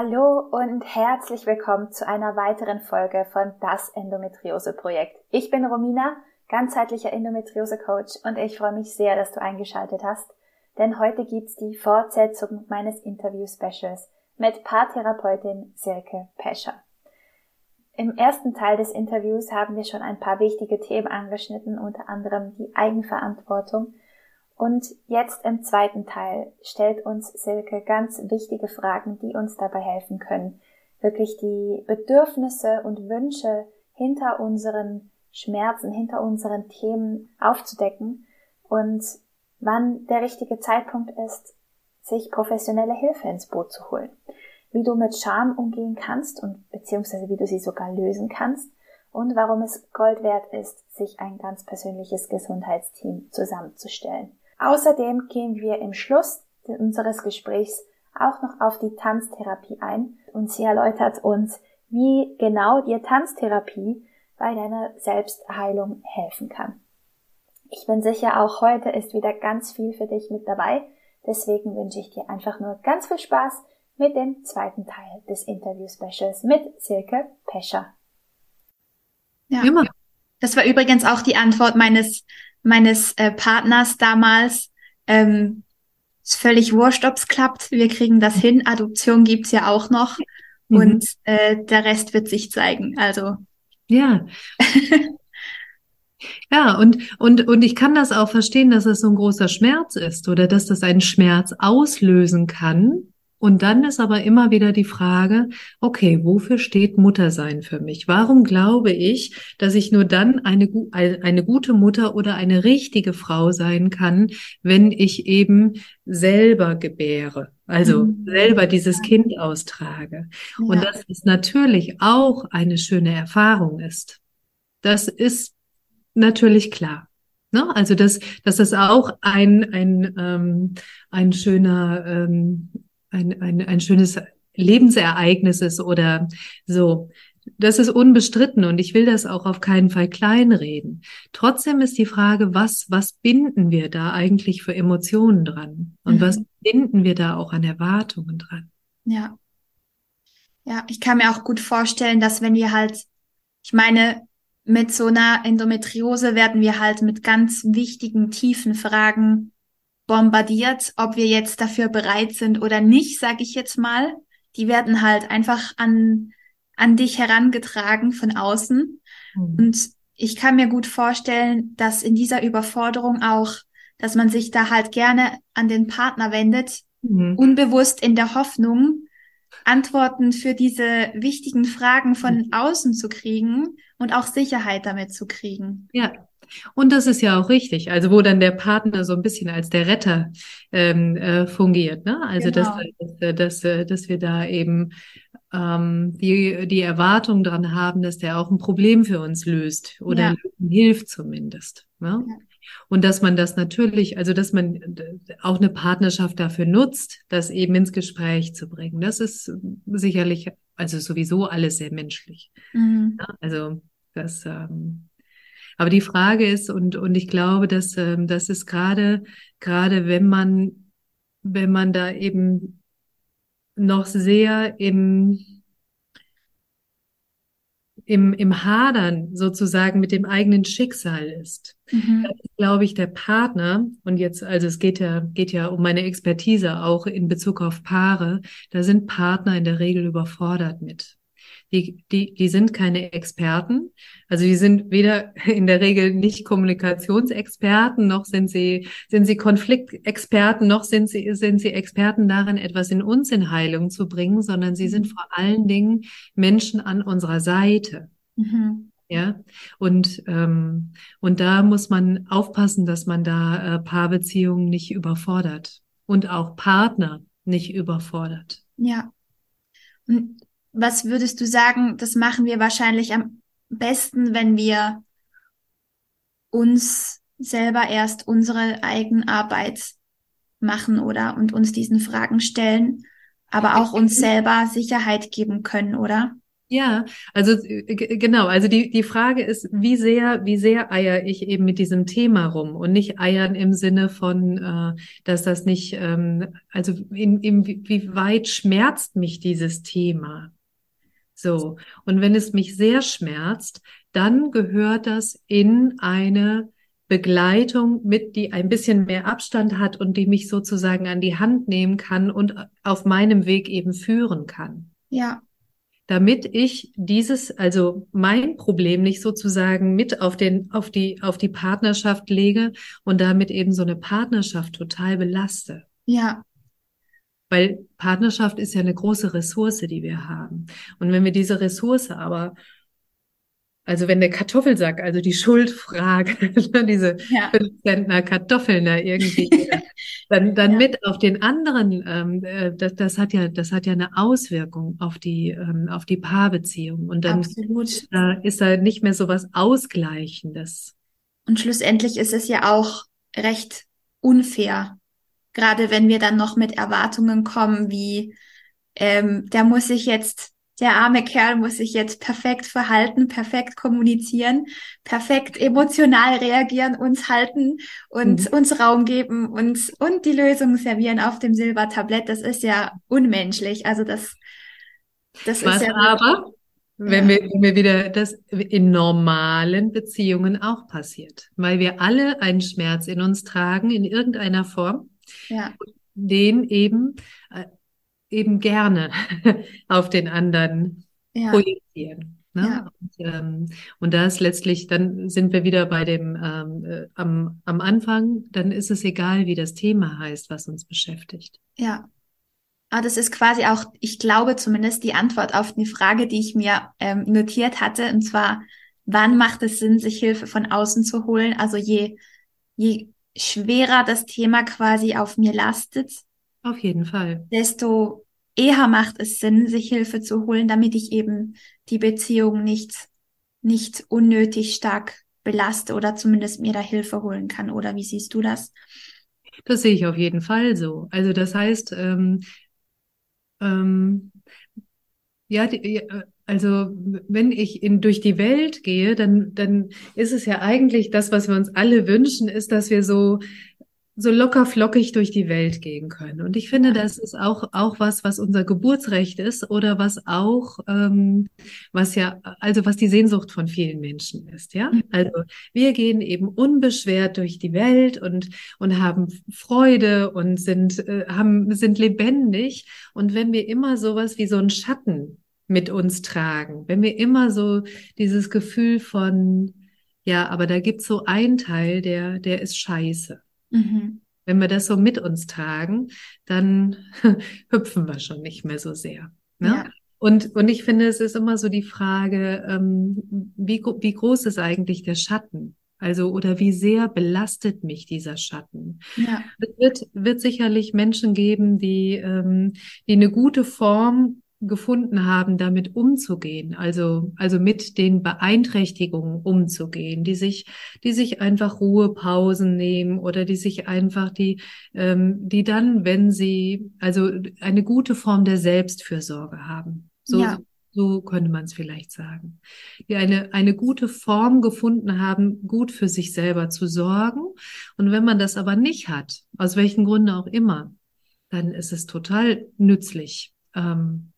Hallo und herzlich willkommen zu einer weiteren Folge von Das Endometriose Projekt. Ich bin Romina, ganzheitlicher Endometriose Coach und ich freue mich sehr, dass du eingeschaltet hast, denn heute gibt's die Fortsetzung meines Interview Specials mit Paartherapeutin Silke Pescher. Im ersten Teil des Interviews haben wir schon ein paar wichtige Themen angeschnitten, unter anderem die Eigenverantwortung und jetzt im zweiten Teil stellt uns Silke ganz wichtige Fragen, die uns dabei helfen können, wirklich die Bedürfnisse und Wünsche hinter unseren Schmerzen, hinter unseren Themen aufzudecken und wann der richtige Zeitpunkt ist, sich professionelle Hilfe ins Boot zu holen. Wie du mit Scham umgehen kannst und beziehungsweise wie du sie sogar lösen kannst und warum es Gold wert ist, sich ein ganz persönliches Gesundheitsteam zusammenzustellen. Außerdem gehen wir im Schluss unseres Gesprächs auch noch auf die Tanztherapie ein und sie erläutert uns, wie genau dir Tanztherapie bei deiner Selbstheilung helfen kann. Ich bin sicher, auch heute ist wieder ganz viel für dich mit dabei. Deswegen wünsche ich dir einfach nur ganz viel Spaß mit dem zweiten Teil des Interview-Specials mit Silke Pescher. Ja, immer. Das war übrigens auch die Antwort meines meines äh, Partners damals. Ähm, ist völlig wurscht, ob's klappt. Wir kriegen das hin. Adoption gibt's ja auch noch. Mhm. Und äh, der Rest wird sich zeigen. Also. Ja. Ja, und, und, und ich kann das auch verstehen, dass es so ein großer Schmerz ist oder dass das einen Schmerz auslösen kann. Und dann ist aber immer wieder die Frage, okay, wofür steht Muttersein für mich? Warum glaube ich, dass ich nur dann eine, eine gute Mutter oder eine richtige Frau sein kann, wenn ich eben selber gebäre? Also mhm. selber dieses Kind austrage. Ja. Und dass es natürlich auch eine schöne Erfahrung ist. Das ist natürlich klar. Ne? Also dass, dass das auch ein, ein, ähm, ein schöner ähm, ein, ein, ein schönes Lebensereignis ist oder so. Das ist unbestritten und ich will das auch auf keinen Fall kleinreden. Trotzdem ist die Frage, was, was binden wir da eigentlich für Emotionen dran? Und mhm. was binden wir da auch an Erwartungen dran? Ja. Ja, ich kann mir auch gut vorstellen, dass wenn wir halt, ich meine, mit so einer Endometriose werden wir halt mit ganz wichtigen, tiefen Fragen bombardiert, ob wir jetzt dafür bereit sind oder nicht, sage ich jetzt mal. Die werden halt einfach an, an dich herangetragen von außen. Mhm. Und ich kann mir gut vorstellen, dass in dieser Überforderung auch, dass man sich da halt gerne an den Partner wendet, mhm. unbewusst in der Hoffnung, Antworten für diese wichtigen Fragen von mhm. außen zu kriegen und auch Sicherheit damit zu kriegen. Ja, und das ist ja auch richtig, also wo dann der Partner so ein bisschen als der Retter ähm, äh, fungiert, ne? Also genau. dass, dass, dass, äh, dass wir da eben ähm, die, die Erwartung dran haben, dass der auch ein Problem für uns löst oder ja. hilft zumindest. Ne? Ja. Und dass man das natürlich, also dass man auch eine Partnerschaft dafür nutzt, das eben ins Gespräch zu bringen. Das ist sicherlich, also sowieso alles sehr menschlich. Mhm. Ja, also das ähm, aber die Frage ist, und, und ich glaube, dass ähm, das ist gerade, gerade wenn man, wenn man da eben noch sehr im, im, im Hadern sozusagen mit dem eigenen Schicksal ist. Mhm. Das ist, glaube ich, der Partner. Und jetzt, also es geht ja, geht ja um meine Expertise auch in Bezug auf Paare. Da sind Partner in der Regel überfordert mit die, die, die sind keine Experten. Also die sind weder in der Regel nicht Kommunikationsexperten, noch sind sie, sind sie Konfliktexperten, noch sind sie, sind sie Experten darin, etwas in uns in Heilung zu bringen, sondern sie sind vor allen Dingen Menschen an unserer Seite. Mhm. Ja, und, ähm, und da muss man aufpassen, dass man da äh, Paarbeziehungen nicht überfordert und auch Partner nicht überfordert. Ja. Und was würdest du sagen, das machen wir wahrscheinlich am besten, wenn wir uns selber erst unsere Eigenarbeit machen oder und uns diesen Fragen stellen, aber auch uns selber Sicherheit geben können, oder? Ja, also genau, also die, die Frage ist, wie sehr, wie sehr eier ich eben mit diesem Thema rum und nicht eiern im Sinne von, äh, dass das nicht, ähm, also in, in, wie weit schmerzt mich dieses Thema? So, und wenn es mich sehr schmerzt, dann gehört das in eine Begleitung mit, die ein bisschen mehr Abstand hat und die mich sozusagen an die Hand nehmen kann und auf meinem Weg eben führen kann. Ja damit ich dieses, also mein Problem nicht sozusagen mit auf den, auf die, auf die Partnerschaft lege und damit eben so eine Partnerschaft total belaste. Ja. Weil Partnerschaft ist ja eine große Ressource, die wir haben. Und wenn wir diese Ressource aber also wenn der Kartoffelsack, also die Schuldfrage, ne, diese ja. Zentner Kartoffeln da irgendwie, dann, dann ja. mit auf den anderen, ähm, äh, das, das hat ja, das hat ja eine Auswirkung auf die, ähm, auf die Paarbeziehung. Und dann Absolut. Äh, ist da nicht mehr so was Ausgleichendes. Und schlussendlich ist es ja auch recht unfair. Gerade wenn wir dann noch mit Erwartungen kommen, wie, ähm, der muss sich jetzt der arme Kerl muss sich jetzt perfekt verhalten, perfekt kommunizieren, perfekt emotional reagieren, uns halten und mhm. uns Raum geben und, und die Lösung servieren auf dem Silbertablett. Das ist ja unmenschlich. Also das, das Was ist ja. Aber, wenn, ja. wir, wenn wir wieder das in normalen Beziehungen auch passiert, weil wir alle einen Schmerz in uns tragen, in irgendeiner Form. Ja. Den eben äh, eben gerne auf den anderen ja. projizieren. Ne? Ja. Und, ähm, und da ist letztlich, dann sind wir wieder bei dem ähm, äh, am, am Anfang, dann ist es egal, wie das Thema heißt, was uns beschäftigt. Ja. Aber das ist quasi auch, ich glaube zumindest die Antwort auf die Frage, die ich mir ähm, notiert hatte, und zwar, wann macht es Sinn, sich Hilfe von außen zu holen? Also je, je schwerer das Thema quasi auf mir lastet, auf jeden Fall. Desto eher macht es Sinn, sich Hilfe zu holen, damit ich eben die Beziehung nicht, nicht unnötig stark belaste oder zumindest mir da Hilfe holen kann. Oder wie siehst du das? Das sehe ich auf jeden Fall so. Also das heißt, ähm, ähm, ja, die, also wenn ich in, durch die Welt gehe, dann, dann ist es ja eigentlich das, was wir uns alle wünschen, ist, dass wir so so locker flockig durch die Welt gehen können. Und ich finde, das ist auch, auch was, was unser Geburtsrecht ist oder was auch, ähm, was ja, also was die Sehnsucht von vielen Menschen ist, ja. Mhm. Also wir gehen eben unbeschwert durch die Welt und, und haben Freude und sind, äh, haben, sind lebendig. Und wenn wir immer sowas wie so einen Schatten mit uns tragen, wenn wir immer so dieses Gefühl von, ja, aber da gibt's so einen Teil, der, der ist scheiße Mhm. Wenn wir das so mit uns tragen, dann hüpfen wir schon nicht mehr so sehr. Ne? Ja. Und, und ich finde, es ist immer so die Frage, ähm, wie, wie groß ist eigentlich der Schatten? Also, oder wie sehr belastet mich dieser Schatten? Ja. Es wird, wird sicherlich Menschen geben, die, ähm, die eine gute Form gefunden haben, damit umzugehen, also, also mit den Beeinträchtigungen umzugehen, die sich, die sich einfach Ruhepausen nehmen oder die sich einfach die, ähm, die dann, wenn sie, also eine gute Form der Selbstfürsorge haben. So, ja. so könnte man es vielleicht sagen. Die eine, eine gute Form gefunden haben, gut für sich selber zu sorgen. Und wenn man das aber nicht hat, aus welchen Gründen auch immer, dann ist es total nützlich, ähm,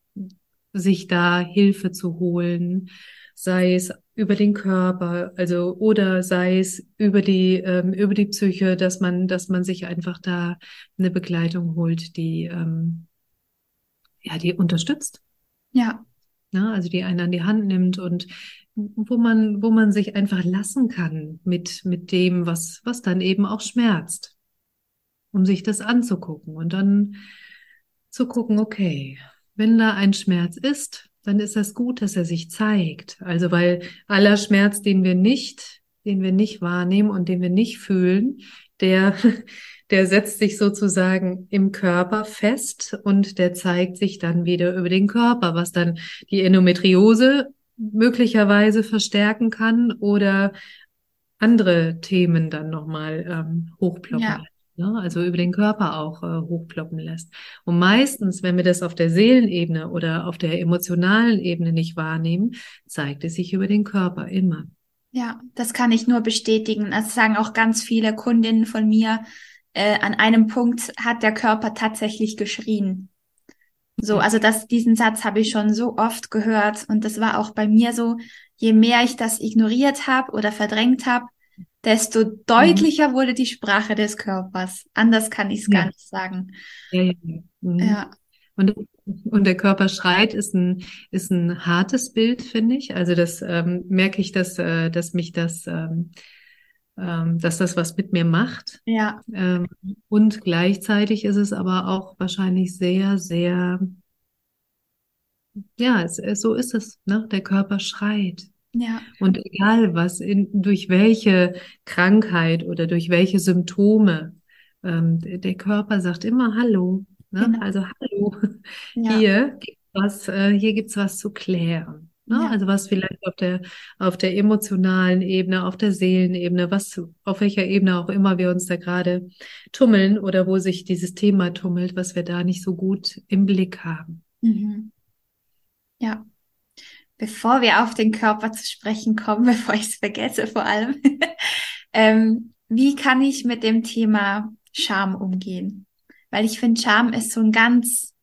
sich da Hilfe zu holen, sei es über den Körper, also oder sei es über die ähm, über die Psyche, dass man dass man sich einfach da eine Begleitung holt, die ähm, ja die unterstützt. Ja. ja. Also die einen an die Hand nimmt und wo man wo man sich einfach lassen kann mit mit dem was was dann eben auch schmerzt, um sich das anzugucken und dann zu gucken, okay, wenn da ein Schmerz ist, dann ist das gut, dass er sich zeigt. Also weil aller Schmerz, den wir nicht, den wir nicht wahrnehmen und den wir nicht fühlen, der, der setzt sich sozusagen im Körper fest und der zeigt sich dann wieder über den Körper, was dann die Endometriose möglicherweise verstärken kann oder andere Themen dann nochmal ähm, hochploppen Ja. Ne? Also über den Körper auch äh, hochploppen lässt. Und meistens, wenn wir das auf der Seelenebene oder auf der emotionalen Ebene nicht wahrnehmen, zeigt es sich über den Körper immer. Ja, das kann ich nur bestätigen. Das sagen auch ganz viele Kundinnen von mir. Äh, an einem Punkt hat der Körper tatsächlich geschrien. So, also das, diesen Satz habe ich schon so oft gehört und das war auch bei mir so. Je mehr ich das ignoriert habe oder verdrängt habe, desto deutlicher wurde die Sprache des Körpers. Anders kann ich es Ja. gar nicht sagen. Ja, ja, ja. Mhm. Ja, Und, und der Körper schreit ist ein, ist ein hartes Bild, finde ich. Also das ähm, merke ich, dass, äh, dass mich das, ähm, ähm, dass das was mit mir macht. ja, Ähm, und gleichzeitig ist es aber auch wahrscheinlich sehr, sehr, ja, es, so ist es, ne? Der Körper schreit. Ja, Und egal was, in, durch welche Krankheit oder durch welche Symptome, ähm, der, Körper sagt immer Hallo. Ne? Genau. Also Hallo, ja, hier gibt's was, äh, hier gibt's was zu klären. Ne? Ja. Also was vielleicht auf der, auf der emotionalen Ebene, auf der Seelenebene, was, auf welcher Ebene auch immer wir uns da gerade tummeln oder wo sich dieses Thema tummelt, was wir da nicht so gut im Blick haben. Mhm. Ja. Bevor wir auf den Körper zu sprechen kommen, bevor ich es vergesse vor allem, ähm, wie kann ich mit dem Thema Scham umgehen? Weil ich finde, Scham ist so ein ganz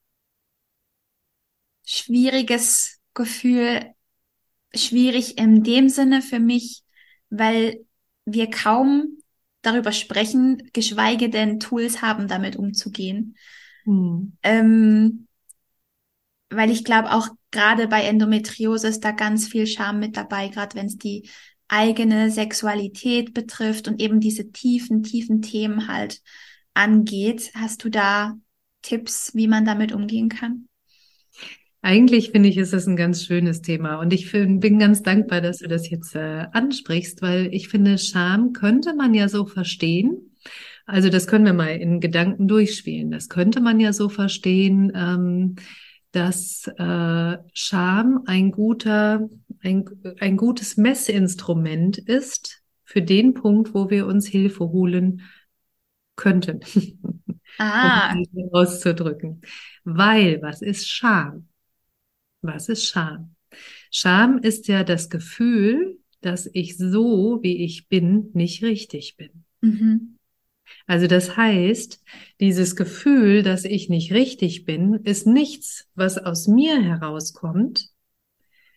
schwieriges Gefühl, schwierig in dem Sinne für mich, weil wir kaum darüber sprechen, geschweige denn Tools haben, damit umzugehen. Hm. Ähm, weil ich glaube, auch gerade bei Endometriose ist da ganz viel Scham mit dabei, gerade wenn es die eigene Sexualität betrifft und eben diese tiefen, tiefen Themen halt angeht. Hast du da Tipps, wie man damit umgehen kann? Eigentlich finde ich, ist es ein ganz schönes Thema und ich find, bin ganz dankbar, dass du das jetzt äh, ansprichst, weil ich finde, Scham könnte man ja so verstehen. Also das können wir mal in Gedanken durchspielen. Das könnte man ja so verstehen, ähm, dass äh, Scham ein guter, ein, ein gutes Messinstrument ist für den Punkt, wo wir uns Hilfe holen könnten, Ah, um auszudrücken. Weil, was ist Scham? Was ist Scham? Scham ist ja das Gefühl, dass ich so, wie ich bin, nicht richtig bin. mhm. Also das heißt, dieses Gefühl, dass ich nicht richtig bin, ist nichts, was aus mir herauskommt,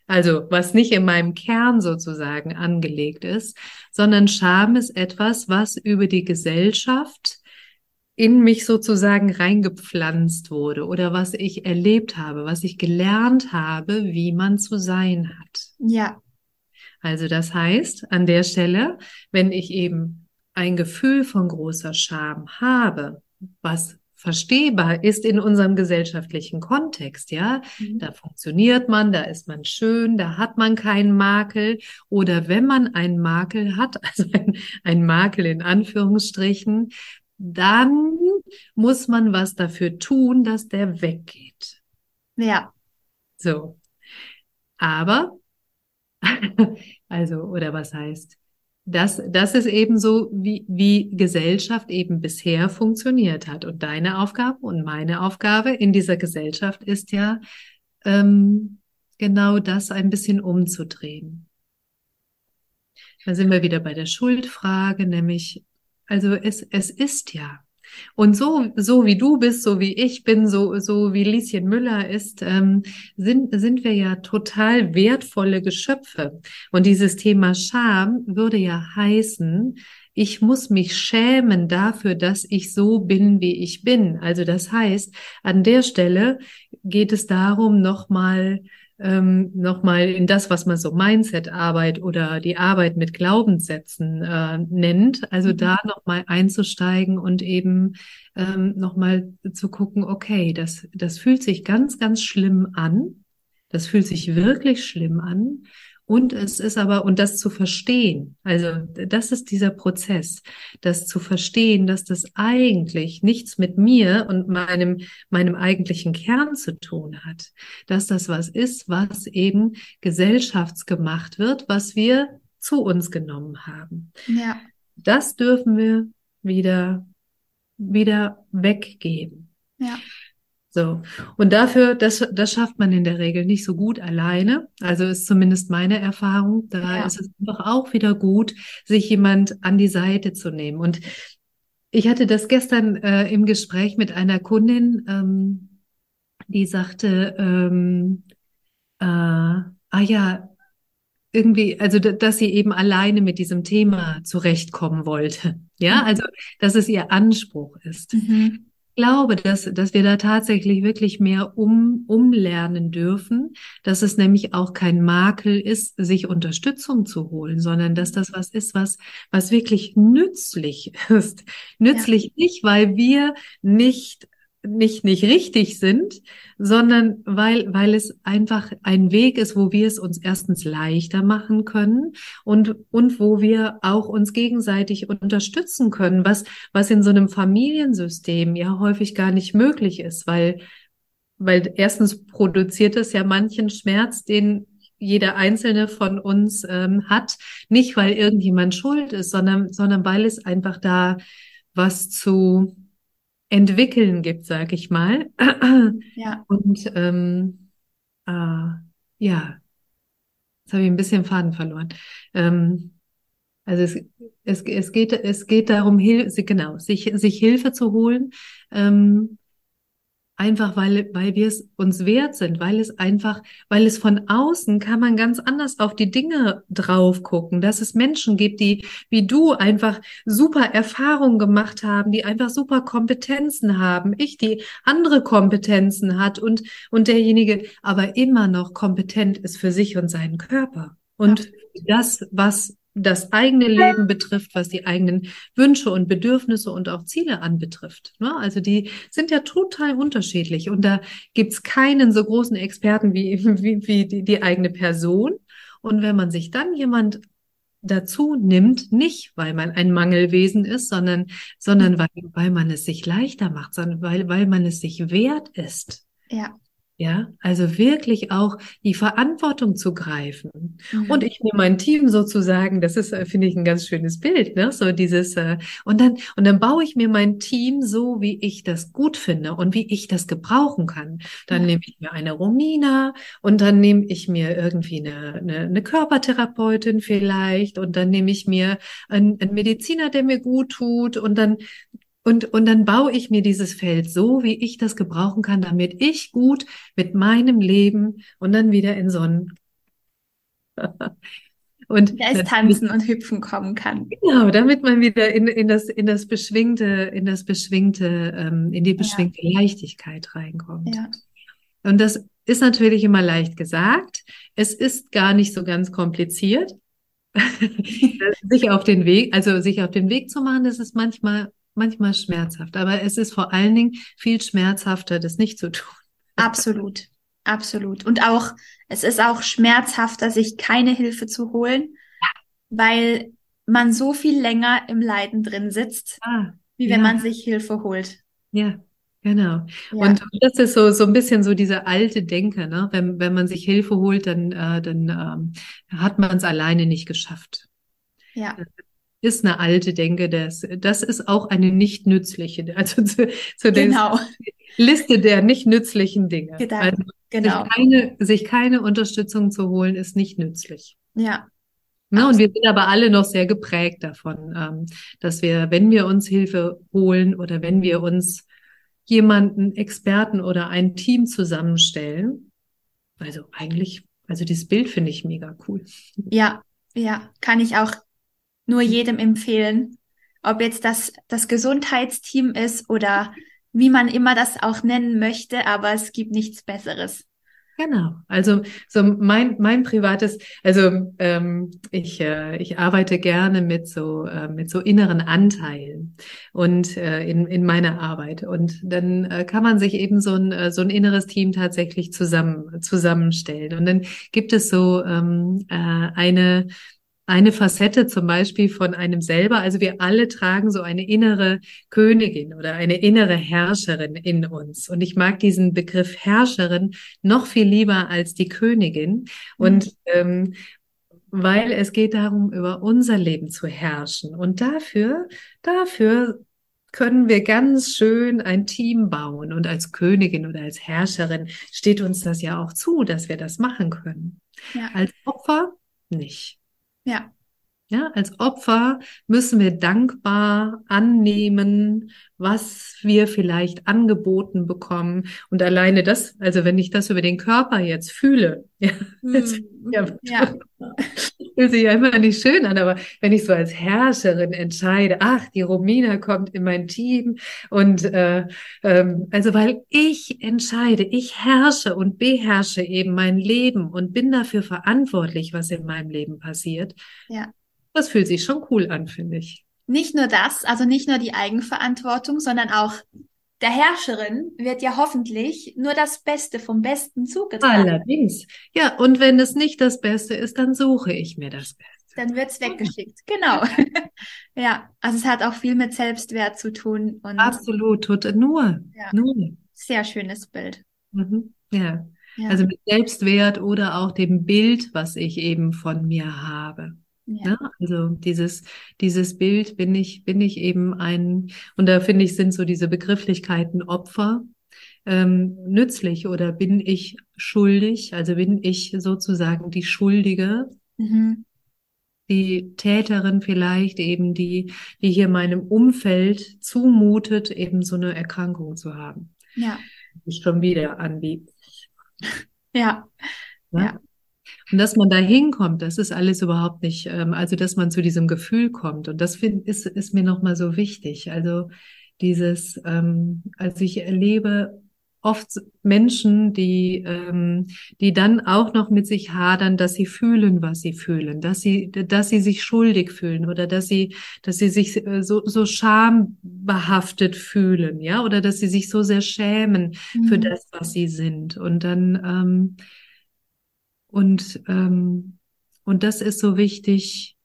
also was nicht in meinem Kern sozusagen angelegt ist, sondern Scham ist etwas, was über die Gesellschaft in mich sozusagen reingepflanzt wurde oder was ich erlebt habe, was ich gelernt habe, wie man zu sein hat. ja, Also das heißt, an der Stelle, wenn ich eben ein Gefühl von großer Scham habe, was verstehbar ist in unserem gesellschaftlichen Kontext, ja, Mhm. da funktioniert man, da ist man schön, da hat man keinen Makel oder wenn man einen Makel hat, also ein, ein Makel in Anführungsstrichen, dann muss man was dafür tun, dass der weggeht. ja, So. Aber, also, oder was heißt, das, das ist eben so, wie, wie Gesellschaft eben bisher funktioniert hat. Und deine Aufgabe und meine Aufgabe in dieser Gesellschaft ist ja, ähm, genau das ein bisschen umzudrehen. Da sind wir wieder bei der Schuldfrage, nämlich, also es, es ist ja. Und so, so wie du bist, so wie ich bin, so, so wie Lieschen Müller ist, ähm, sind, sind wir ja total wertvolle Geschöpfe. Und dieses Thema Scham würde ja heißen, ich muss mich schämen dafür, dass ich so bin, wie ich bin. Also das heißt, an der Stelle geht es darum, nochmal ähm, nochmal in das, was man so Mindset-Arbeit oder die Arbeit mit Glaubenssätzen äh, nennt. Also Mhm. da nochmal einzusteigen und eben ähm, nochmal zu gucken, okay, das, das fühlt sich ganz, ganz schlimm an. Das fühlt sich wirklich schlimm an. Und es ist aber, und das zu verstehen, also das ist dieser Prozess, das zu verstehen, dass das eigentlich nichts mit mir und meinem, meinem eigentlichen Kern zu tun hat, dass das was ist, was eben gesellschaftsgemacht wird, was wir zu uns genommen haben. Ja. Das dürfen wir wieder, wieder weggeben. Ja. So. Und dafür, das, das schafft man in der Regel nicht so gut alleine. Also ist zumindest meine Erfahrung. Da Ja. ist es einfach auch wieder gut, sich jemand an die Seite zu nehmen. Und ich hatte das gestern äh, im Gespräch mit einer Kundin, ähm, die sagte, ähm, äh, ah ja, irgendwie, also da- dass sie eben alleine mit diesem Thema zurechtkommen wollte. Ja, Mhm. also dass es ihr Anspruch ist. Mhm. Ich glaube, dass, dass wir da tatsächlich wirklich mehr um, umlernen dürfen, dass es nämlich auch kein Makel ist, sich Unterstützung zu holen, sondern dass das was ist, was, was wirklich nützlich ist. Nützlich nicht, weil wir nicht nicht, nicht richtig sind, sondern weil, weil es einfach ein Weg ist, wo wir es uns erstens leichter machen können und, und wo wir auch uns gegenseitig unterstützen können, was, was in so einem Familiensystem ja häufig gar nicht möglich ist, weil, weil erstens produziert es ja manchen Schmerz, den jeder einzelne von uns ähm, hat, nicht weil irgendjemand schuld ist, sondern, sondern weil es einfach da was zu entwickeln gibt, sag ich mal. Ja. Und ähm, äh, ja, jetzt habe ich ein bisschen Faden verloren. Ähm, also es, es, es geht es geht darum, Hil genau sich sich Hilfe zu holen, ähm, einfach weil weil wir es uns wert sind, weil es einfach weil es von außen kann man ganz anders auf die Dinge drauf gucken, dass es Menschen gibt, die wie du einfach super Erfahrungen gemacht haben, die einfach super Kompetenzen haben, ich die andere Kompetenzen hat und und derjenige aber immer noch kompetent ist für sich und seinen Körper. Und das was das eigene Leben betrifft, was die eigenen Wünsche und Bedürfnisse und auch Ziele anbetrifft. Ne? Also die sind ja total unterschiedlich und da gibt's keinen so großen Experten wie, wie, wie die, die eigene Person. Und wenn man sich dann jemand dazu nimmt, nicht weil man ein Mangelwesen ist, sondern, sondern weil, weil man es sich leichter macht, sondern weil, weil man es sich wert ist. Ja. Ja, also wirklich auch die Verantwortung zu greifen. Mhm. Und ich nehme mein Team sozusagen, das ist, äh, finde ich, ein ganz schönes Bild, ne? So dieses, äh, und dann, und dann baue ich mir mein Team so, wie ich das gut finde und wie ich das gebrauchen kann. Dann Ja. nehme ich mir eine Romina und dann nehme ich mir irgendwie eine, eine, eine Körpertherapeutin vielleicht und dann nehme ich mir einen, einen Mediziner, der mir gut tut und dann und, und dann baue ich mir dieses Feld so, wie ich das gebrauchen kann, damit ich gut mit meinem Leben und dann wieder in so einen und Da ist tanzen und hüpfen kommen kann. Genau, damit man wieder in, in das, in das beschwingte, in das beschwingte, ähm, in die beschwingte Leichtigkeit reinkommt. Ja. Und das ist natürlich immer leicht gesagt. Es ist gar nicht so ganz kompliziert, sich auf den Weg, also sich auf den Weg zu machen, das ist manchmal, manchmal schmerzhaft. Aber es ist vor allen Dingen viel schmerzhafter, das nicht zu tun. Absolut. Absolut. Und auch, es ist auch schmerzhafter, sich keine Hilfe zu holen, weil man so viel länger im Leiden drin sitzt, Ah, wie wenn ja. man sich Hilfe holt. ja, genau. Ja. Und das ist so, so ein bisschen so diese alte Denke, ne? Wenn, wenn man sich Hilfe holt, dann, äh, dann ähm, hat man es alleine nicht geschafft. ja. Ist eine alte Denke, das, das ist auch eine nicht nützliche, also zu, zu der Genau. Liste der nicht nützlichen Dinge. Genau. Also Genau. sich keine, sich keine Unterstützung zu holen, ist nicht nützlich. Ja. Ne? Und wir sind aber alle noch sehr geprägt davon, ähm, dass wir, wenn wir uns Hilfe holen oder wenn wir uns jemanden, Experten oder ein Team zusammenstellen, also eigentlich, also dieses Bild finde ich mega cool. Ja. Ja. Kann ich auch nur jedem empfehlen. Ob jetzt das, das Gesundheitsteam ist oder wie man immer das auch nennen möchte, aber es gibt nichts Besseres. Genau. Also so mein mein privates, also ähm, ich äh, ich arbeite gerne mit so äh, mit so inneren Anteilen und äh, in in meiner Arbeit und dann äh, kann man sich eben so ein äh, so ein inneres Team tatsächlich zusammen zusammenstellen und dann gibt es so ähm, äh, eine eine Facette zum Beispiel von einem selber. Also wir alle tragen so eine innere Königin oder eine innere Herrscherin in uns. Und ich mag diesen Begriff Herrscherin noch viel lieber als die Königin. Und ähm, weil es geht darum, über unser Leben zu herrschen. Und dafür, dafür können wir ganz schön ein Team bauen. Und als Königin oder als Herrscherin steht uns das ja auch zu, dass wir das machen können. Ja. Als Opfer nicht. Ja. Ja, als Opfer müssen wir dankbar annehmen, was wir vielleicht angeboten bekommen. Und alleine das, also wenn ich das über den Körper jetzt fühle, ja, Hm. ja, Ja. fühlt sich ja immer nicht schön an, aber wenn ich so als Herrscherin entscheide, ach, die Romina kommt in mein Team und äh, ähm, also weil ich entscheide, ich herrsche und beherrsche eben mein Leben und bin dafür verantwortlich, was in meinem Leben passiert. Ja. Das fühlt sich schon cool an, finde ich. Nicht nur das, also nicht nur die Eigenverantwortung, sondern auch der Herrscherin wird ja hoffentlich nur das Beste vom Besten zugetragen. Allerdings. Ja, und wenn es nicht das Beste ist, dann suche ich mir das Beste. Dann wird's weggeschickt. Genau. Ja, also es hat auch viel mit Selbstwert zu tun und Absolut, tut nur, Ja. nur. sehr schönes Bild. Mhm. Ja. Ja. Also mit Selbstwert oder auch dem Bild, was ich eben von mir habe. Ja. Ne? Also dieses, dieses Bild bin ich, bin ich eben ein, und da finde ich, sind so diese Begrifflichkeiten Opfer ähm, nützlich oder bin ich schuldig, also bin ich sozusagen die Schuldige, Mhm. die Täterin vielleicht eben, die, die hier meinem Umfeld zumutet, eben so eine Erkrankung zu haben. Ja. Ich schon wieder an Ja. Ne? Ja. Und dass man da hinkommt, das ist alles überhaupt nicht, ähm, also dass man zu diesem Gefühl kommt. Und das find, ist, ist mir nochmal so wichtig. Also dieses, ähm, also ich erlebe oft Menschen, die, ähm, die dann auch noch mit sich hadern, dass sie fühlen, was sie fühlen, dass sie, dass sie sich schuldig fühlen oder dass sie, dass sie sich äh, so, so schambehaftet fühlen, ja, oder dass sie sich so sehr schämen für Mhm. das, was sie sind. Und dann, ähm, und, ähm, und das ist so wichtig,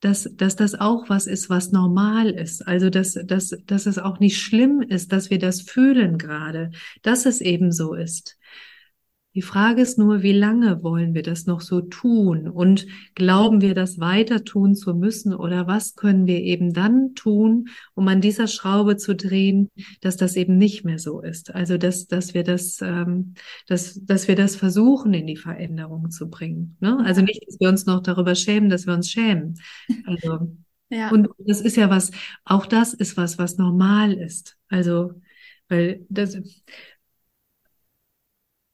dass, dass das auch was ist, was normal ist. Also, dass, dass, dass es auch nicht schlimm ist, dass wir das fühlen gerade, dass es eben so ist. Die Frage ist nur, wie lange wollen wir das noch so tun? Und glauben wir, das weiter tun zu müssen? Oder was können wir eben dann tun, um an dieser Schraube zu drehen, dass das eben nicht mehr so ist? Also, dass, dass wir das, ähm, dass, dass wir das versuchen, in die Veränderung zu bringen. Ne? Also nicht, dass wir uns noch darüber schämen, dass wir uns schämen. Also, Ja. und das ist ja was, auch das ist was, was normal ist. Also, weil das,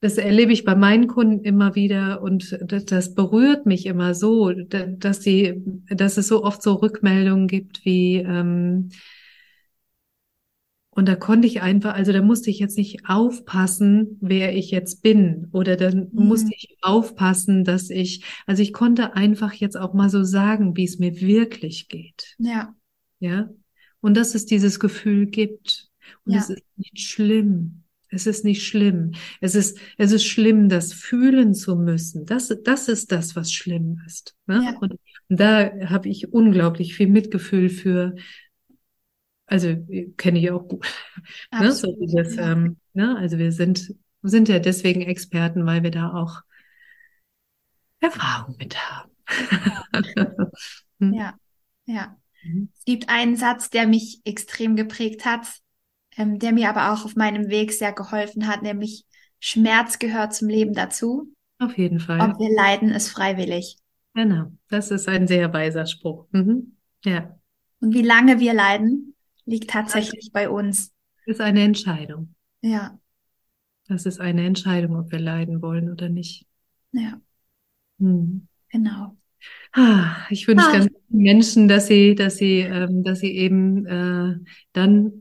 das erlebe ich bei meinen Kunden immer wieder und das, das berührt mich immer so, da- dass sie, dass es so oft so Rückmeldungen gibt wie, ähm, und da konnte ich einfach, also da musste ich jetzt nicht aufpassen, wer ich jetzt bin. Oder dann Mhm. musste ich aufpassen, dass ich, also ich konnte einfach jetzt auch mal so sagen, wie es mir wirklich geht. Ja. Ja. Und dass es dieses Gefühl gibt. Und Ja. es ist nicht schlimm. Es ist nicht schlimm. Es ist, es ist schlimm, das fühlen zu müssen. Das, das ist das, was schlimm ist. Ne? Ja. Und da habe ich unglaublich viel Mitgefühl für, also kenne ich auch gut. Ne? So Ja. ähm, ne? Also wir sind, sind ja deswegen Experten, weil wir da auch Erfahrung mit haben. Hm. Ja. Ja. Mhm. Es gibt einen Satz, der mich extrem geprägt hat, ähm, der mir aber auch auf meinem Weg sehr geholfen hat, nämlich Schmerz gehört zum Leben dazu. Auf jeden Fall. Ob wir leiden, ist freiwillig. Genau. Das ist ein sehr weiser Spruch. Mhm. Ja. Und wie lange wir leiden, liegt tatsächlich bei uns. ist eine Entscheidung. Ja, Das ist eine Entscheidung, ob wir leiden wollen oder nicht. ja, Hm. genau. Ah, ich wünsche Ah. ganz vielen Menschen, dass sie, dass sie, ähm, dass sie eben äh, dann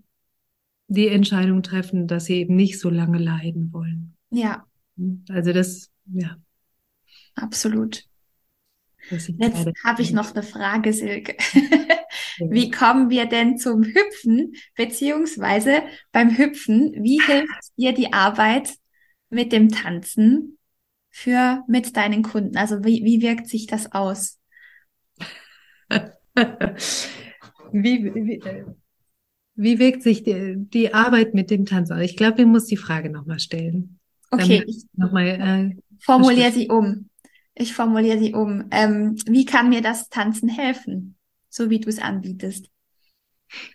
die Entscheidung treffen, dass sie eben nicht so lange leiden wollen. Ja, Also das, ja, absolut. das Jetzt habe ich noch eine Frage, Silke. Wie kommen wir denn zum Hüpfen? Beziehungsweise beim Hüpfen, wie hilft dir die Arbeit mit dem Tanzen für mit deinen Kunden? Also wie, wie wirkt sich das aus? Wie, wie, äh, wie wirkt sich die, die Arbeit mit dem Tanz aus? Ich glaube, ich muss die Frage nochmal stellen. Okay, ich nochmal, äh, formuliere sie um. Ich formuliere sie um. Ähm, wie kann mir das Tanzen helfen, so wie du es anbietest?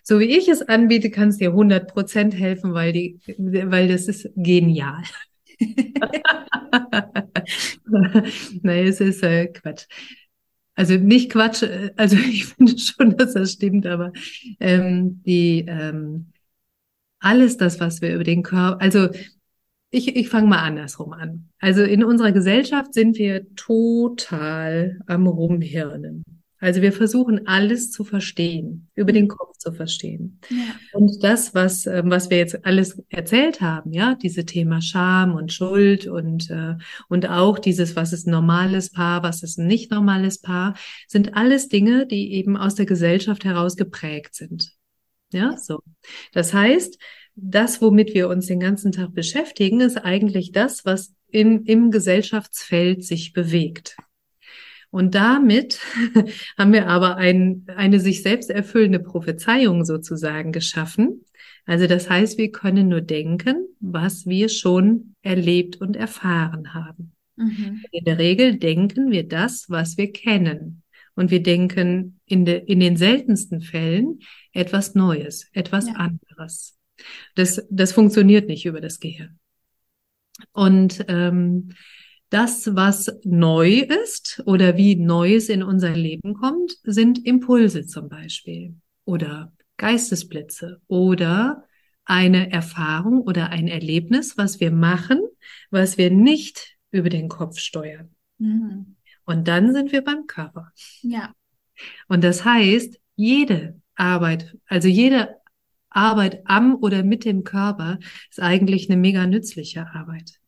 So wie ich es anbiete, kann es dir 100 Prozent helfen, weil die, weil das ist genial. Nein, es ist äh, Quatsch. Also nicht Quatsch, äh, also ich finde schon, dass das stimmt, aber ähm, die ähm, alles das, was wir über den Körper, also ich, ich fange mal andersrum an. Also in unserer Gesellschaft sind wir total am Rumhirnen. Also wir versuchen alles zu verstehen, über den Kopf zu verstehen. Ja. Und das, was, ähm, was wir jetzt alles erzählt haben, ja, diese Thema Scham und Schuld und, äh, und auch dieses, was ist ein normales Paar, was ist ein nicht normales Paar, sind alles Dinge, die eben aus der Gesellschaft heraus geprägt sind. Ja, so. Das heißt, das, womit wir uns den ganzen Tag beschäftigen, ist eigentlich das, was in, im Gesellschaftsfeld sich bewegt. Und damit haben wir aber ein, eine sich selbst erfüllende Prophezeiung sozusagen geschaffen. Also das heißt, wir können nur denken, was wir schon erlebt und erfahren haben. Mhm. In der Regel denken wir das, was wir kennen. Und wir denken in, de, in den seltensten Fällen etwas Neues, etwas ja. anderes. Das, das funktioniert nicht über das Gehirn. Und ähm, das, was neu ist oder wie Neues in unser Leben kommt, sind Impulse zum Beispiel oder Geistesblitze oder eine Erfahrung oder ein Erlebnis, was wir machen, was wir nicht über den Kopf steuern. Mhm. Und dann sind wir beim Körper. Ja. Und das heißt, jede Arbeit, also jede Arbeit am oder mit dem Körper ist eigentlich eine mega nützliche Arbeit.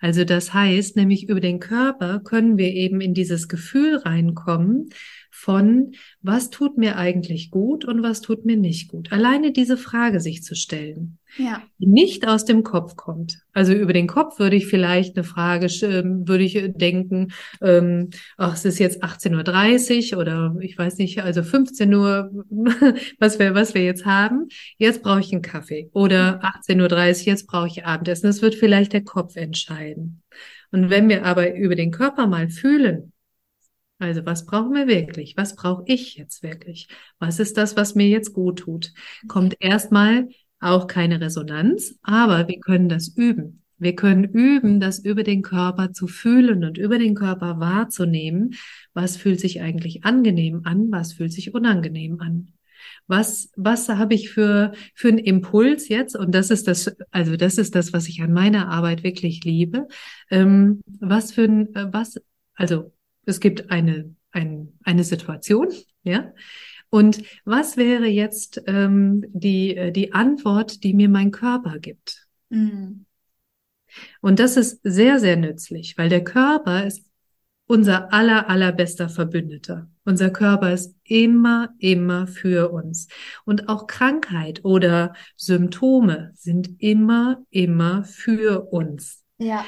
Also das heißt, nämlich über den Körper können wir eben in dieses Gefühl reinkommen von, was tut mir eigentlich gut und was tut mir nicht gut. Alleine diese Frage sich zu stellen, ja. die nicht aus dem Kopf kommt. Also über den Kopf würde ich vielleicht eine Frage, ähm, würde ich denken, ähm, ach, es ist jetzt 18.30 Uhr oder ich weiß nicht, also 15 Uhr, was wir, was wir jetzt haben. Jetzt brauche ich einen Kaffee. Oder 18.30 Uhr, jetzt brauche ich Abendessen. Das wird vielleicht der Kopf entscheiden. Und wenn wir aber über den Körper mal fühlen, also was brauchen wir wirklich? Was brauche ich jetzt wirklich? Was ist das, was mir jetzt gut tut? Kommt erstmal auch keine Resonanz, aber wir können das üben. Wir können üben, das über den Körper zu fühlen und über den Körper wahrzunehmen. Was fühlt sich eigentlich angenehm an? Was fühlt sich unangenehm an? Was, was habe ich für, für einen Impuls jetzt? Und das ist das, also das ist das, was ich an meiner Arbeit wirklich liebe. Ähm, was für ein, äh, was, also es gibt eine, ein, eine Situation, ja. Und was wäre jetzt ähm, die, äh, die Antwort, die mir mein Körper gibt? Mhm. Und das ist sehr, sehr nützlich, weil der Körper ist unser aller, allerbester Verbündeter. Unser Körper ist immer, immer für uns. Und auch Krankheit oder Symptome sind immer, immer für uns. Ja.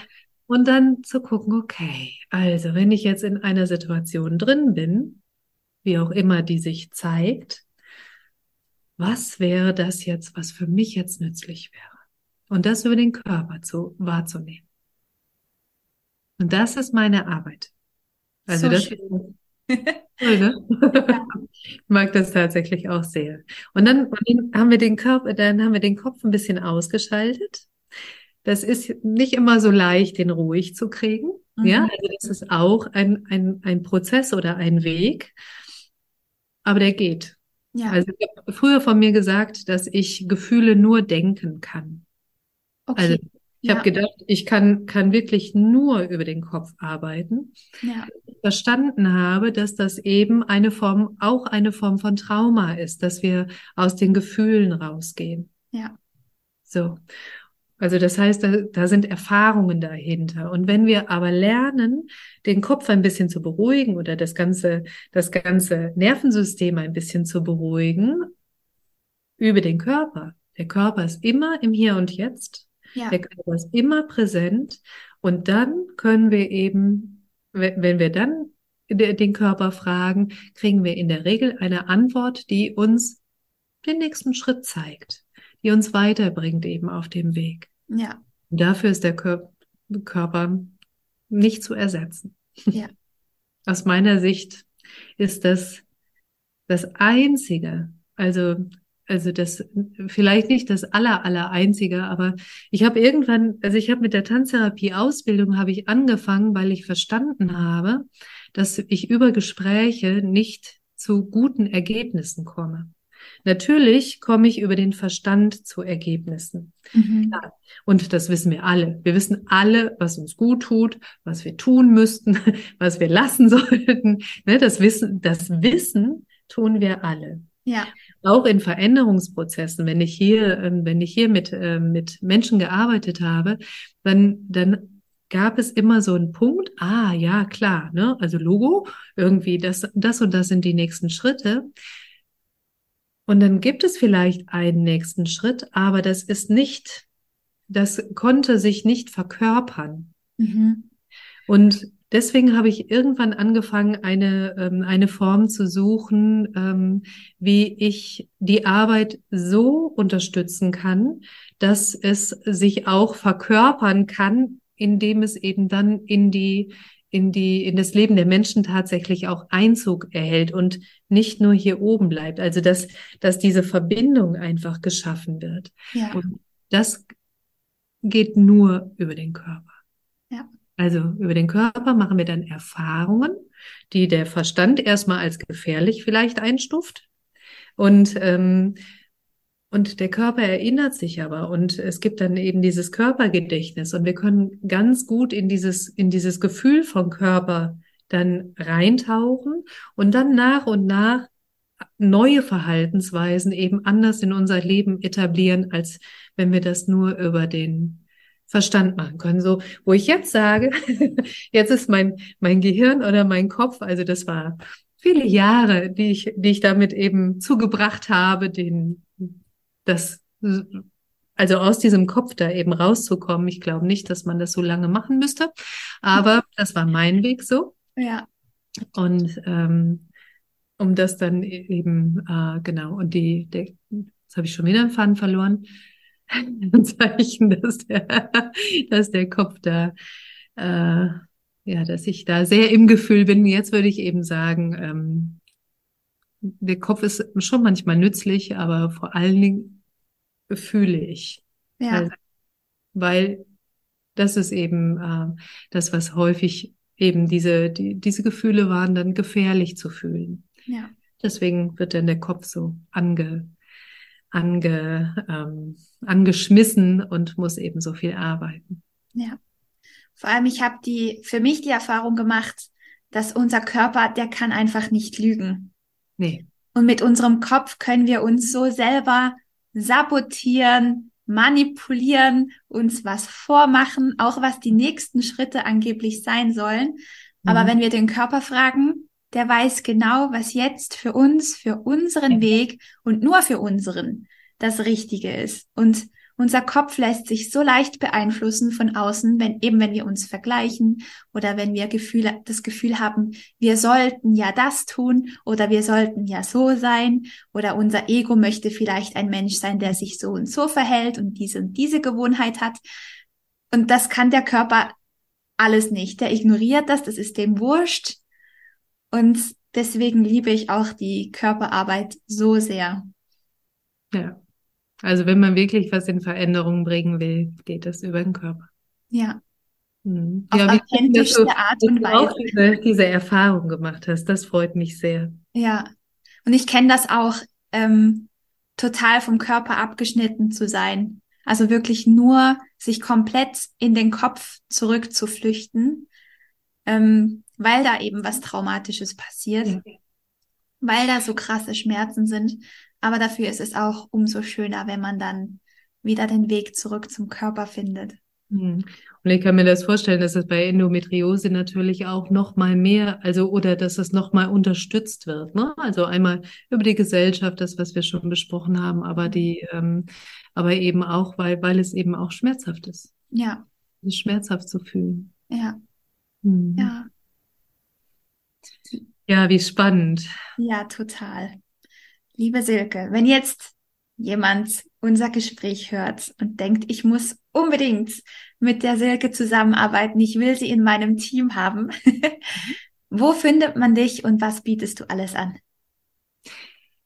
Und dann zu gucken, okay, also wenn ich jetzt in einer Situation drin bin, wie auch immer die sich zeigt, was wäre das jetzt, was für mich jetzt nützlich wäre? Und das über den Körper zu, wahrzunehmen. Und das ist meine Arbeit. Also so das schön. Toll, ne? ich mag das tatsächlich auch sehr. Und dann, und dann haben wir den Körper, dann haben wir den Kopf ein bisschen ausgeschaltet das ist nicht immer so leicht, den ruhig zu kriegen. Mhm. Ja, also das ist auch ein, ein, ein Prozess oder ein Weg. Aber der geht. Ja. Also ich habe früher von mir gesagt, dass ich Gefühle nur denken kann. Okay. Also ich ja. habe gedacht, ich kann, kann wirklich nur über den Kopf arbeiten. Ja. Ich verstanden habe, dass das eben eine Form, auch eine Form von Trauma ist, dass wir aus den Gefühlen rausgehen. Ja. So. Also das heißt, da, da sind Erfahrungen dahinter. Und wenn wir aber lernen, den Kopf ein bisschen zu beruhigen oder das ganze, das ganze Nervensystem ein bisschen zu beruhigen über den Körper. Der Körper ist immer im Hier und Jetzt. Ja. Der Körper ist immer präsent. Und dann können wir eben, wenn wir dann den Körper fragen, kriegen wir in der Regel eine Antwort, die uns den nächsten Schritt zeigt die uns weiterbringt eben auf dem Weg. Ja. Und dafür ist der Kör Körper nicht zu ersetzen. Ja. Aus meiner Sicht ist das das einzige, also also das vielleicht nicht das aller aller einzige, aber ich habe irgendwann, also ich habe mit der Tanztherapie Ausbildung habe ich angefangen, weil ich verstanden habe, dass ich über Gespräche nicht zu guten Ergebnissen komme. Natürlich komme ich über den Verstand zu Ergebnissen. Mhm. Ja, und das wissen wir alle. Wir wissen alle, was uns gut tut, was wir tun müssten, was wir lassen sollten. Ne, das Wissen, das Wissen tun wir alle. Ja. Auch in Veränderungsprozessen, wenn ich hier, ähm, wenn ich hier mit, ähm, mit Menschen gearbeitet habe, dann, dann gab es immer so einen Punkt, ah, ja, klar, ne, also Logo, irgendwie das, das und das sind die nächsten Schritte. Und dann gibt es vielleicht einen nächsten Schritt, aber das ist nicht, das konnte sich nicht verkörpern. Mhm. Und deswegen habe ich irgendwann angefangen, eine, ähm, eine Form zu suchen, ähm, wie ich die Arbeit so unterstützen kann, dass es sich auch verkörpern kann, indem es eben dann in die in die, in das Leben der Menschen tatsächlich auch Einzug erhält und nicht nur hier oben bleibt. Also, dass, dass diese Verbindung einfach geschaffen wird. Ja. Und das geht nur über den Körper. Ja. Also, über den Körper machen wir dann Erfahrungen, die der Verstand erstmal als gefährlich vielleicht einstuft. Und ähm, und der Körper erinnert sich aber und es gibt dann eben dieses Körpergedächtnis und wir können ganz gut in dieses, in dieses Gefühl von Körper dann reintauchen und dann nach und nach neue Verhaltensweisen eben anders in unser Leben etablieren, als wenn wir das nur über den Verstand machen können. So, wo ich jetzt sage, jetzt ist mein, mein Gehirn oder mein Kopf, also das war viele Jahre, die ich, die ich damit eben zugebracht habe, den das, also aus diesem Kopf da eben rauszukommen. Ich glaube nicht, dass man das so lange machen müsste, aber das war mein Weg so. Ja. Und ähm, um das dann e-, eben, äh, genau, und die, der, jetzt habe ich schon wieder einen Faden verloren. Ein Zeichen, dass der, dass der Kopf da, äh, ja, dass ich da sehr im Gefühl bin. Jetzt würde ich eben sagen, ähm, der Kopf ist schon manchmal nützlich, aber vor allen Dingen fühle ich. Ja. Also, weil das ist eben äh, das, was häufig eben diese, die, diese Gefühle waren, dann gefährlich zu fühlen. Ja. Deswegen wird dann der Kopf so ange, ange, ähm, angeschmissen und muss eben so viel arbeiten. Ja. Vor allem, ich habe die, für mich die Erfahrung gemacht, dass unser Körper, der kann einfach nicht lügen. Nee. Und mit unserem Kopf können wir uns so selber sabotieren, manipulieren, uns was vormachen, auch was die nächsten Schritte angeblich sein sollen. Mhm. Aber wenn wir den Körper fragen, der weiß genau, was jetzt für uns, für unseren. Weg und nur für unseren das Richtige ist. Und unser Kopf lässt sich so leicht beeinflussen von außen, wenn eben wenn wir uns vergleichen oder wenn wir Gefühle, das Gefühl haben, wir sollten ja das tun oder wir sollten ja so sein oder unser Ego möchte vielleicht ein Mensch sein, der sich so und so verhält und diese und diese Gewohnheit hat. Und das kann der Körper alles nicht. Der ignoriert das, das ist dem wurscht. Und deswegen liebe ich auch die Körperarbeit so sehr. Ja. Also wenn man wirklich was in Veränderung bringen will, geht das über den Körper. Ja. Mhm. Auf ja, authentischste du, Art und Weise. Diese, diese Erfahrung gemacht hast, das freut mich sehr. Ja. Und ich kenne das auch, ähm, total vom Körper abgeschnitten zu sein. Also wirklich nur sich komplett in den Kopf zurückzuflüchten, ähm, weil da eben was Traumatisches passiert, ja. weil da so krasse Schmerzen sind. Aber dafür ist es auch umso schöner, wenn man dann wieder den Weg zurück zum Körper findet. Hm. Und ich kann mir das vorstellen, dass es bei Endometriose natürlich auch noch mal mehr, also oder dass es noch mal unterstützt wird. Ne? Also einmal über die Gesellschaft, das was wir schon besprochen haben, aber die, ähm, aber eben auch, weil weil es eben auch schmerzhaft ist. Ja. Es ist schmerzhaft zu fühlen. Ja. Hm. Ja. Ja, wie spannend. Ja, total. Liebe Silke, wenn jetzt jemand unser Gespräch hört und denkt, ich muss unbedingt mit der Silke zusammenarbeiten, ich will sie in meinem Team haben. Wo findet man dich und was bietest du alles an?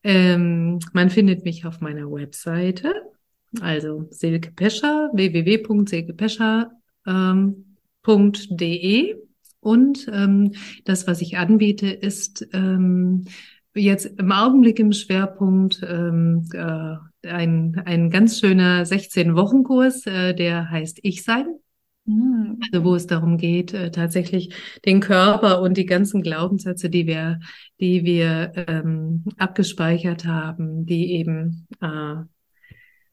Ähm, man findet mich auf meiner Webseite, also Silke Pescher, www.silkepescher.de. Und ähm, das, was ich anbiete, ist ähm, jetzt im Augenblick im Schwerpunkt ähm, äh, ein, ein ganz schöner 16-Wochen-Kurs, äh, der heißt Ich Sein. Mhm. Also wo es darum geht, äh, tatsächlich den Körper und die ganzen Glaubenssätze, die wir, die wir ähm, abgespeichert haben, die eben äh,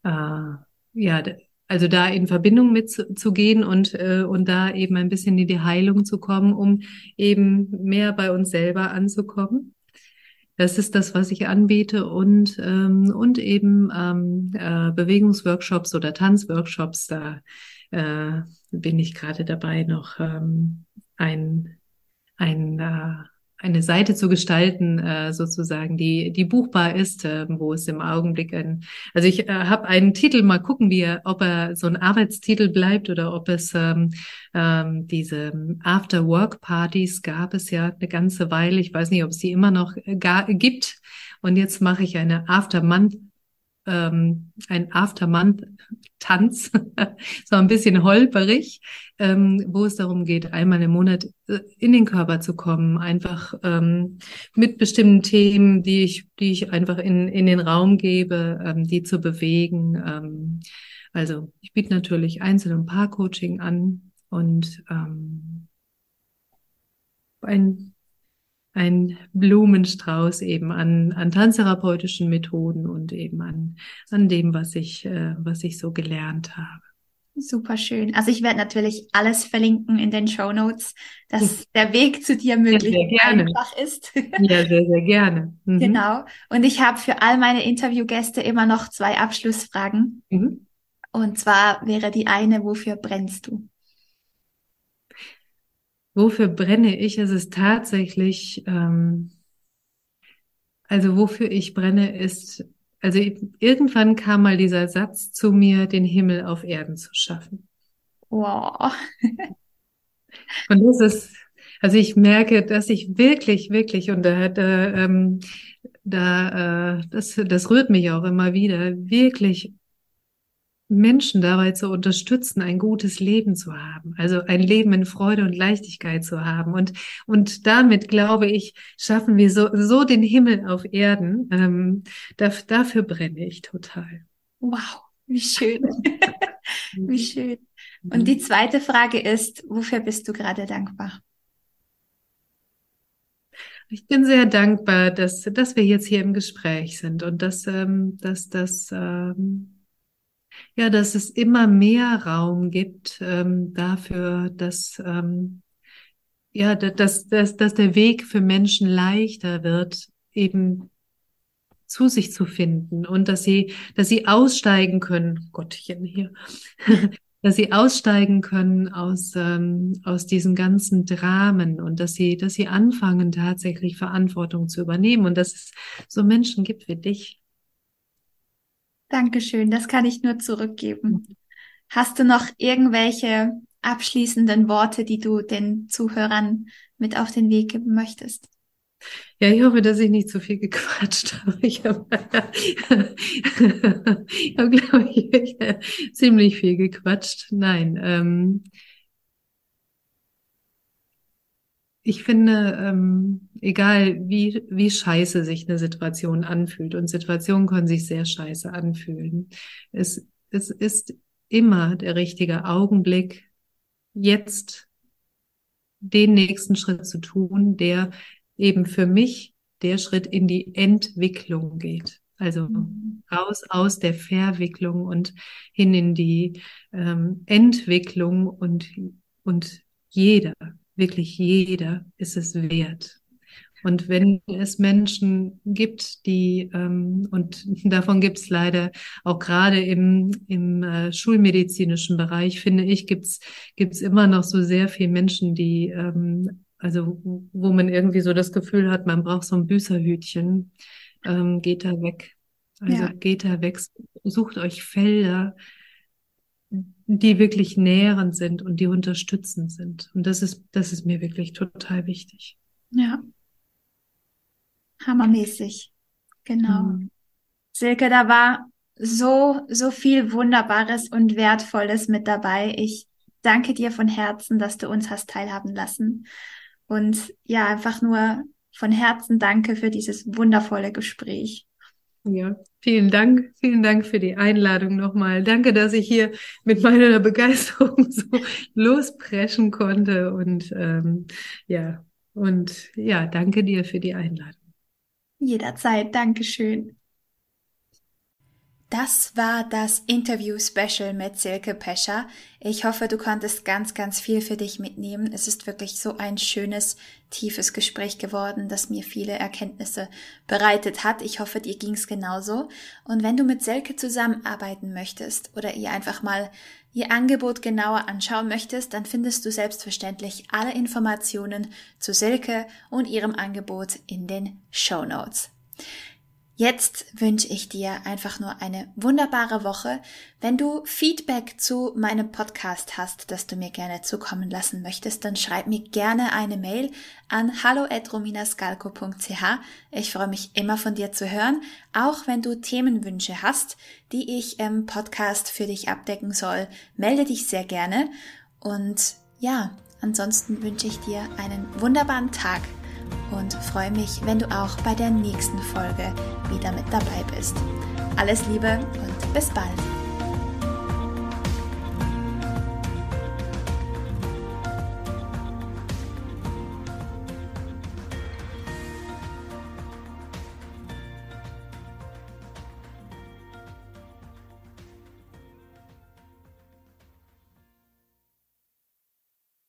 äh, ja also da in Verbindung mit zu, zu gehen und, äh, und da eben ein bisschen in die Heilung zu kommen, um eben mehr bei uns selber anzukommen. Das ist das, was ich anbiete und, ähm, und eben ähm, äh, Bewegungsworkshops oder Tanzworkshops. Da äh, bin ich gerade dabei, noch ähm, ein, ein äh, eine Seite zu gestalten, äh, sozusagen, die, die buchbar ist, äh, wo es im Augenblick ein, also ich äh, habe einen Titel, mal gucken, wie er, ob er so ein Arbeitstitel bleibt oder ob es ähm, ähm, diese After-Work-Partys gab es ja eine ganze Weile. Ich weiß nicht, ob es die immer noch äh, gar, gibt. Und jetzt mache ich eine After-Month ähm, ein Aftermonth-Tanz, so ein bisschen holperig, ähm, wo es darum geht, einmal im Monat äh, in den Körper zu kommen, einfach ähm, mit bestimmten Themen, die ich, die ich einfach in, in den Raum gebe, ähm, die zu bewegen. Ähm, also ich biete natürlich Einzel- und Paar-Coaching an und ähm, ein ein Blumenstrauß eben an, an tanztherapeutischen Methoden und eben an, an dem, was ich, äh, was ich so gelernt habe. Super schön. Also ich werde natürlich alles verlinken in den Show Notes, dass der Weg zu dir möglichst einfach ist. Ja, sehr, sehr gerne. Mhm. Genau. Und ich habe für all meine Interviewgäste immer noch zwei Abschlussfragen. Mhm. Und zwar wäre die eine, wofür brennst du? Wofür brenne ich? Es ist tatsächlich, ähm, also wofür ich brenne, ist, also irgendwann kam mal dieser Satz zu mir, den Himmel auf Erden zu schaffen. Wow. Und das ist, also ich merke, dass ich wirklich, wirklich, und da, da, ähm, da äh, das, das rührt mich auch immer wieder, wirklich Menschen dabei zu unterstützen, ein gutes Leben zu haben, also ein Leben in Freude und Leichtigkeit zu haben. Und, und damit, glaube ich, schaffen wir so, so den Himmel auf Erden. Ähm, dafür, dafür brenne ich total. Wow, wie schön. wie schön. Und die zweite Frage ist, wofür bist du gerade dankbar? Ich bin sehr dankbar, dass, dass wir jetzt hier im Gespräch sind und dass, ähm, dass das ähm, ja, dass es immer mehr Raum gibt ähm, dafür, dass ähm, ja, dass, dass, dass der Weg für Menschen leichter wird, eben zu sich zu finden und dass sie, dass sie aussteigen können, Gottchen hier, dass sie aussteigen können aus, ähm, aus diesen ganzen Dramen und dass sie, dass sie anfangen, tatsächlich Verantwortung zu übernehmen. Und dass es so Menschen gibt wie dich, Dankeschön, das kann ich nur zurückgeben. Hast du noch irgendwelche abschließenden Worte, die du den Zuhörern mit auf den Weg geben möchtest? Ja, ich hoffe, dass ich nicht zu viel gequatscht habe. Ich habe, ich habe glaube ich, ziemlich viel gequatscht. Nein, ähm, ich finde, ähm, egal wie, wie scheiße sich eine Situation anfühlt, und Situationen können sich sehr scheiße anfühlen, es, es ist immer der richtige Augenblick, jetzt den nächsten Schritt zu tun, der eben für mich der Schritt in die Entwicklung geht. Also raus aus der Verwicklung und hin in die ähm, Entwicklung und, und jeder, wirklich jeder ist es wert. Und wenn es Menschen gibt, die, ähm, und davon gibt es leider auch gerade im, im äh, schulmedizinischen Bereich, finde ich, gibt's gibt's immer noch so sehr viele Menschen, die, ähm, also wo man irgendwie so das Gefühl hat, man braucht so ein Büßerhütchen, ähm, geht da weg. Also ja. geht da weg, sucht euch Felder, die wirklich nährend sind und die unterstützend sind. Und das ist, das ist mir wirklich total wichtig. Ja. Hammermäßig. Genau. Mhm. Silke, da war so, so viel Wunderbares und Wertvolles mit dabei. Ich danke dir von Herzen, dass du uns hast teilhaben lassen. Und ja, einfach nur von Herzen danke für dieses wundervolle Gespräch. Ja, vielen Dank. Vielen Dank für die Einladung nochmal. Danke, dass ich hier mit meiner Begeisterung so lospreschen konnte. Und ähm, ja, und ja, danke dir für die Einladung. Jederzeit. Dankeschön. Das war das Interview-Special mit Silke Pescher. Ich hoffe, du konntest ganz, ganz viel für dich mitnehmen. Es ist wirklich so ein schönes, tiefes Gespräch geworden, das mir viele Erkenntnisse bereitet hat. Ich hoffe, dir ging's genauso. Und wenn du mit Silke zusammenarbeiten möchtest oder ihr einfach mal ihr Angebot genauer anschauen möchtest, dann findest du selbstverständlich alle Informationen zu Silke und ihrem Angebot in den Show Notes. Jetzt wünsche ich dir einfach nur eine wunderbare Woche. Wenn du Feedback zu meinem Podcast hast, das du mir gerne zukommen lassen möchtest, dann schreib mir gerne eine Mail an hallo@rominascalco.ch. Ich freue mich immer von dir zu hören, auch wenn du Themenwünsche hast, die ich im Podcast für dich abdecken soll. Melde dich sehr gerne und ja, ansonsten wünsche ich dir einen wunderbaren Tag und freue mich, wenn du auch bei der nächsten Folge wieder mit dabei bist. Alles Liebe und bis bald.